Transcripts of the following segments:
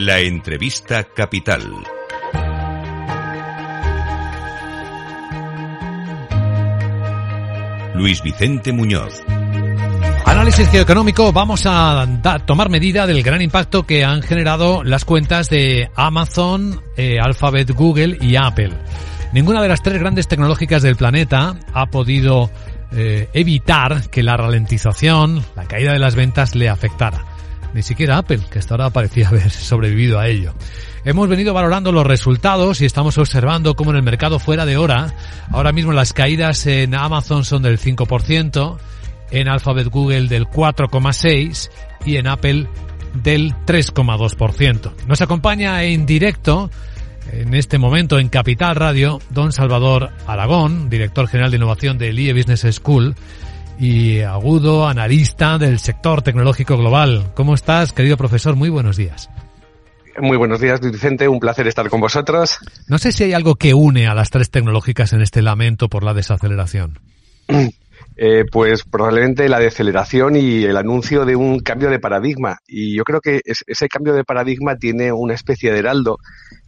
La entrevista capital. Luis Vicente Muñoz. Análisis geoeconómico, vamos a tomar medida del gran impacto que han generado las cuentas de Amazon, eh, Alphabet, Google y Apple. Ninguna de las tres grandes tecnológicas del planeta ha podido eh, evitar que la ralentización, la caída de las ventas le afectara. Ni siquiera Apple, que hasta ahora parecía haber sobrevivido a ello. Hemos venido valorando los resultados y estamos observando cómo en el mercado fuera de hora, ahora mismo las caídas en Amazon son del 5%, en Alphabet Google del 4,6% y en Apple del 3,2%. Nos acompaña en directo en este momento en Capital Radio don Salvador Aragón, director general de innovación del IE Business School y agudo analista del sector tecnológico global. ¿Cómo estás, querido profesor? Muy buenos días. Muy buenos días, Vicente. Un placer estar con vosotros. No sé si hay algo que une a las tres tecnológicas en este lamento por la desaceleración. Eh, pues probablemente la deceleración y el anuncio de un cambio de paradigma. Y yo creo que ese cambio de paradigma tiene una especie de heraldo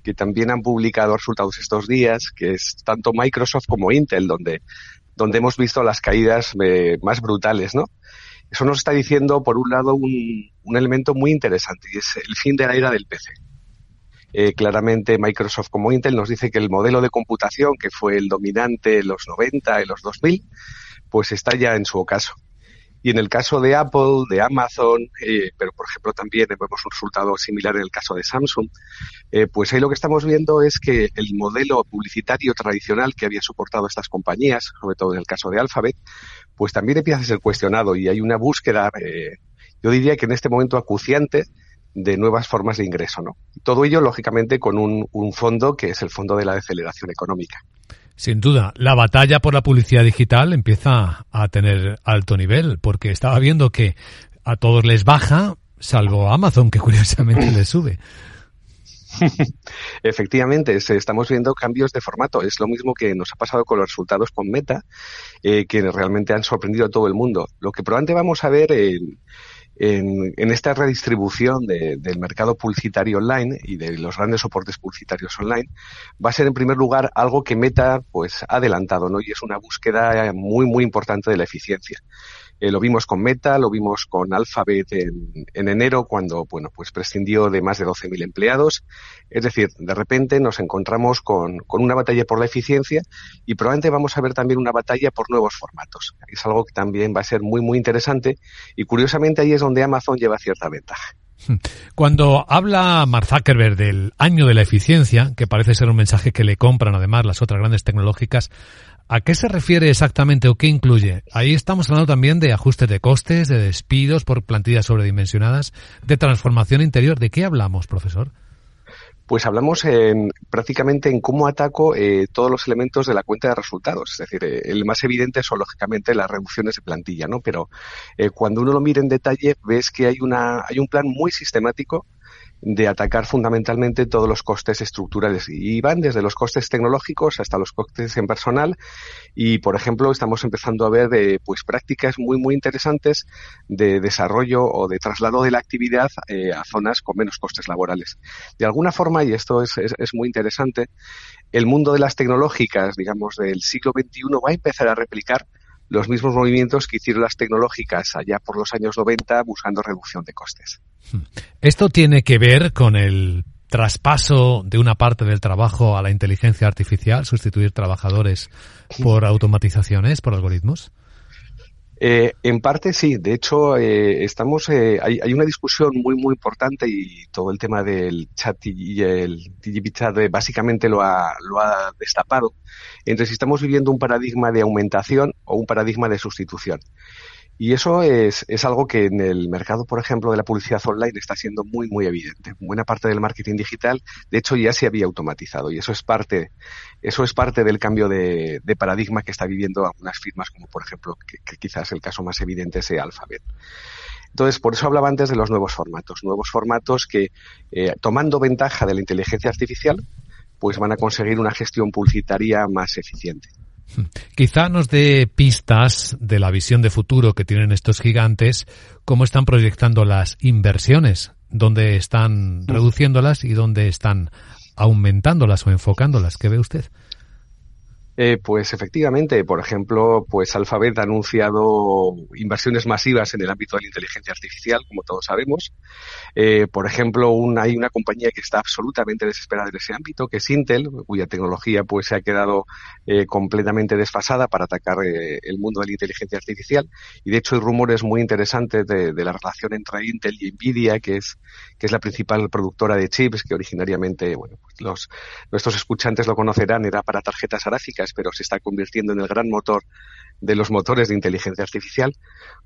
que también han publicado resultados estos días, que es tanto Microsoft como Intel, donde, donde hemos visto las caídas eh, más brutales, ¿no? Eso nos está diciendo, por un lado, un, elemento muy interesante, y es el fin de la era del PC. Eh, claramente Microsoft como Intel nos dice que el modelo de computación que fue el dominante en los 90 y los 2000, pues está ya en su ocaso. Y en el caso de Apple, de Amazon, eh, pero por ejemplo también vemos un resultado similar en el caso de Samsung, eh, pues ahí lo que estamos viendo es que el modelo publicitario tradicional que había soportado estas compañías, sobre todo en el caso de Alphabet, pues también empieza a ser cuestionado y hay una búsqueda, eh, yo diría que en este momento acuciante, de nuevas formas de ingreso, ¿no? Todo ello, lógicamente, con un, un fondo que es el fondo de la deceleración económica. Sin duda, la batalla por la publicidad digital empieza a tener alto nivel, porque estaba viendo que a todos les baja, salvo Amazon, que curiosamente le sube. Efectivamente, estamos viendo cambios de formato. Es lo mismo que nos ha pasado con los resultados con Meta, eh, que realmente han sorprendido a todo el mundo. Lo que probablemente vamos a ver en, en, en esta redistribución de, del mercado publicitario online y de los grandes soportes publicitarios online va a ser en primer lugar algo que Meta pues ha adelantado, ¿no? Y es una búsqueda muy muy importante de la eficiencia. Eh, lo vimos con Meta, lo vimos con Alphabet en, en enero, cuando bueno, pues prescindió de más de 12.000 empleados. Es decir, de repente nos encontramos con, con, una batalla por la eficiencia y probablemente vamos a ver también una batalla por nuevos formatos. Es algo que también va a ser muy, muy interesante y curiosamente ahí es donde Amazon lleva cierta ventaja. Cuando habla Mark Zuckerberg del año de la eficiencia, que parece ser un mensaje que le compran además las otras grandes tecnológicas, ¿A qué se refiere exactamente o qué incluye? Ahí estamos hablando también de ajustes de costes, de despidos por plantillas sobredimensionadas, de transformación interior. ¿De qué hablamos, profesor? Pues hablamos en, prácticamente en cómo ataco eh, todos los elementos de la cuenta de resultados. Es decir, eh, el más evidente son lógicamente las reducciones de plantilla, ¿no? Pero eh, cuando uno lo mira en detalle, ves que hay una, hay un plan muy sistemático de atacar fundamentalmente todos los costes estructurales. Y van desde los costes tecnológicos hasta los costes en personal. Y por ejemplo estamos empezando a ver de, pues prácticas muy muy interesantes de desarrollo o de traslado de la actividad eh, a zonas con menos costes laborales. De alguna forma y esto es, es, es muy interesante el mundo de las tecnológicas digamos del siglo XXI va a empezar a replicar los mismos movimientos que hicieron las tecnológicas allá por los años 90 buscando reducción de costes. Esto tiene que ver con el traspaso de una parte del trabajo a la inteligencia artificial, sustituir trabajadores por automatizaciones, por algoritmos. Eh, en parte sí, de hecho eh, estamos eh, hay, hay, una discusión muy muy importante y todo el tema del chat y el TGP chat eh, básicamente lo ha, lo ha destapado entre si estamos viviendo un paradigma de aumentación o un paradigma de sustitución. Y eso es, algo que en el mercado, por ejemplo, de la publicidad online está siendo muy, muy evidente. Buena parte del marketing digital, de hecho, ya se había automatizado y eso es parte, eso es parte del cambio de, paradigma que está viviendo algunas firmas, como por ejemplo, que, que, quizás el caso más evidente sea Alphabet. Entonces, por eso hablaba antes de los nuevos formatos, nuevos formatos que, eh, tomando ventaja de la inteligencia artificial, pues van a conseguir una gestión publicitaria más eficiente. Quizá nos dé pistas de la visión de futuro que tienen estos gigantes, cómo están proyectando las inversiones, dónde están reduciéndolas y dónde están aumentándolas o enfocándolas. ¿Qué ve usted? Eh, pues efectivamente, por ejemplo, pues Alphabet ha anunciado inversiones masivas en el ámbito de la inteligencia artificial, como todos sabemos. Eh, por ejemplo, hay una compañía que está absolutamente desesperada en ese ámbito, que es Intel, cuya tecnología pues se ha quedado eh, completamente desfasada para atacar el mundo de la inteligencia artificial. Y de hecho hay rumores muy interesantes de, la relación entre Intel y Nvidia, que es que es la principal productora de chips, que originariamente, bueno, pues los nuestros escuchantes lo conocerán, era para tarjetas gráficas pero se está convirtiendo en el gran motor de los motores de inteligencia artificial,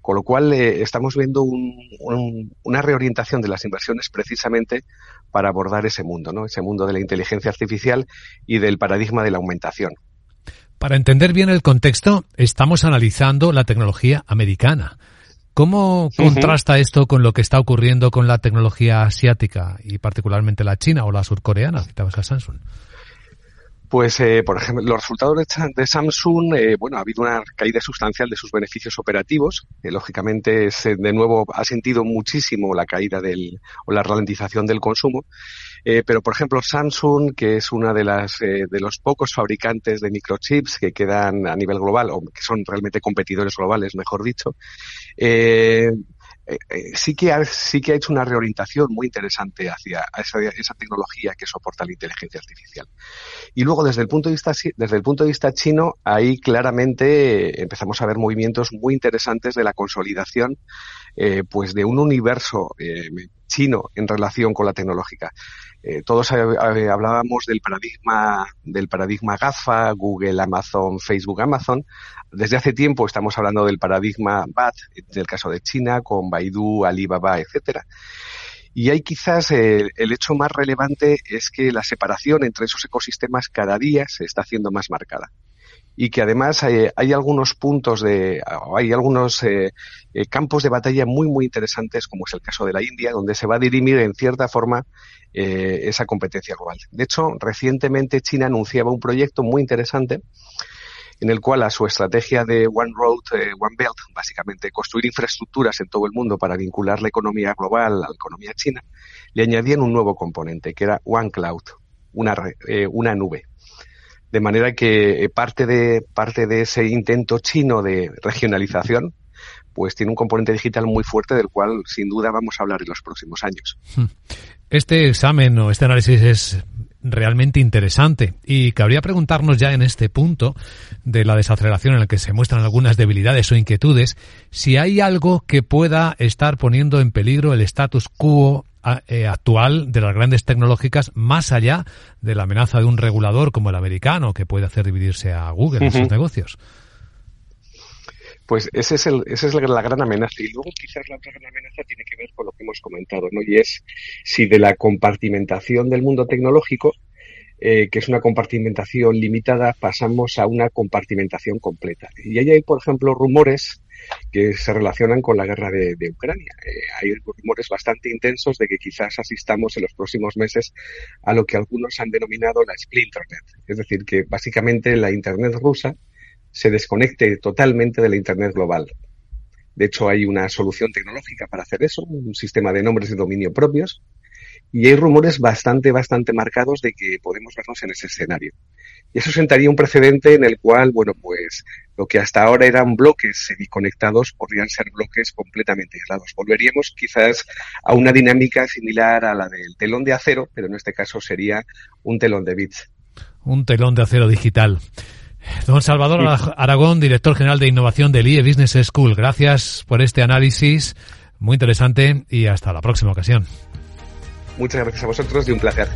con lo cual eh, estamos viendo una reorientación de las inversiones precisamente para abordar ese mundo, ¿no? ese mundo de la inteligencia artificial y del paradigma de la aumentación. Para entender bien el contexto, estamos analizando la tecnología americana. ¿Cómo contrasta esto con lo que está ocurriendo con la tecnología asiática y particularmente la china o la surcoreana? Citabas a Samsung. Pues, eh, por ejemplo, los resultados de, Samsung, eh, bueno, ha habido una caída sustancial de sus beneficios operativos. que lógicamente, de nuevo, ha sentido muchísimo la caída del, o la ralentización del consumo. Eh, pero, por ejemplo, Samsung, que es una de las de los pocos fabricantes de microchips que quedan a nivel global, o que son realmente competidores globales, mejor dicho, eh, eh, sí, que ha, sí que ha hecho una reorientación muy interesante hacia esa, esa, tecnología que soporta la inteligencia artificial. Y luego, desde el punto de vista, desde el punto de vista chino, ahí claramente empezamos a ver movimientos muy interesantes de la consolidación eh, pues de un universo chino en relación con la tecnológica. Eh, todos hablábamos del paradigma, del paradigma GAFA, Google, Amazon, Facebook, Amazon. Desde hace tiempo estamos hablando del paradigma BAT, en el caso de China, con Baidu, Alibaba, etcétera. Y hay quizás el hecho más relevante es que la separación entre esos ecosistemas cada día se está haciendo más marcada y que además hay, algunos puntos de, hay algunos eh, eh, campos de batalla muy, muy interesantes, como es el caso de la India, donde se va a dirimir en cierta forma eh, esa competencia global. De hecho, recientemente China anunciaba un proyecto muy interesante en el cual a su estrategia de One Road, One Belt, básicamente construir infraestructuras en todo el mundo para vincular la economía global a la economía china, le añadían un nuevo componente, que era One Cloud, una, una nube de manera que eh, parte de, parte de ese intento chino de regionalización, pues tiene un componente digital muy fuerte del cual sin duda vamos a hablar en los próximos años. Hmm. Este examen o este análisis es realmente interesante y cabría preguntarnos ya en este punto de la desaceleración en el que se muestran algunas debilidades o inquietudes si hay algo que pueda estar poniendo en peligro el status quo eh, actual de las grandes tecnológicas más allá de la amenaza de un regulador como el americano que puede hacer dividirse a Google en sus negocios. Pues ese es el, esa es la gran amenaza. Y luego quizás la otra gran amenaza tiene que ver hemos comentado, ¿no? Y es si de la compartimentación del mundo tecnológico, eh, que es una compartimentación limitada, pasamos a una compartimentación completa. Y ahí hay, por ejemplo, rumores que se relacionan con la guerra de, Ucrania. Eh, hay rumores bastante intensos de que quizás asistamos en los próximos meses a lo que algunos han denominado la Splinternet, es decir, que básicamente la Internet rusa se desconecte totalmente de la Internet global. De hecho, hay una solución tecnológica para hacer eso, un sistema de nombres de dominio propios, y hay rumores bastante, bastante marcados de que podemos vernos en ese escenario. Y eso sentaría un precedente en el cual, bueno, pues lo que hasta ahora eran bloques semiconectados podrían ser bloques completamente aislados. Volveríamos quizás a una dinámica similar a la del telón de acero, pero en este caso sería un telón de bits. Un telón de acero digital. Don Salvador Aragón, director general de innovación del IE Business School. Gracias por este análisis muy interesante y hasta la próxima ocasión. Muchas gracias a vosotros y un placer.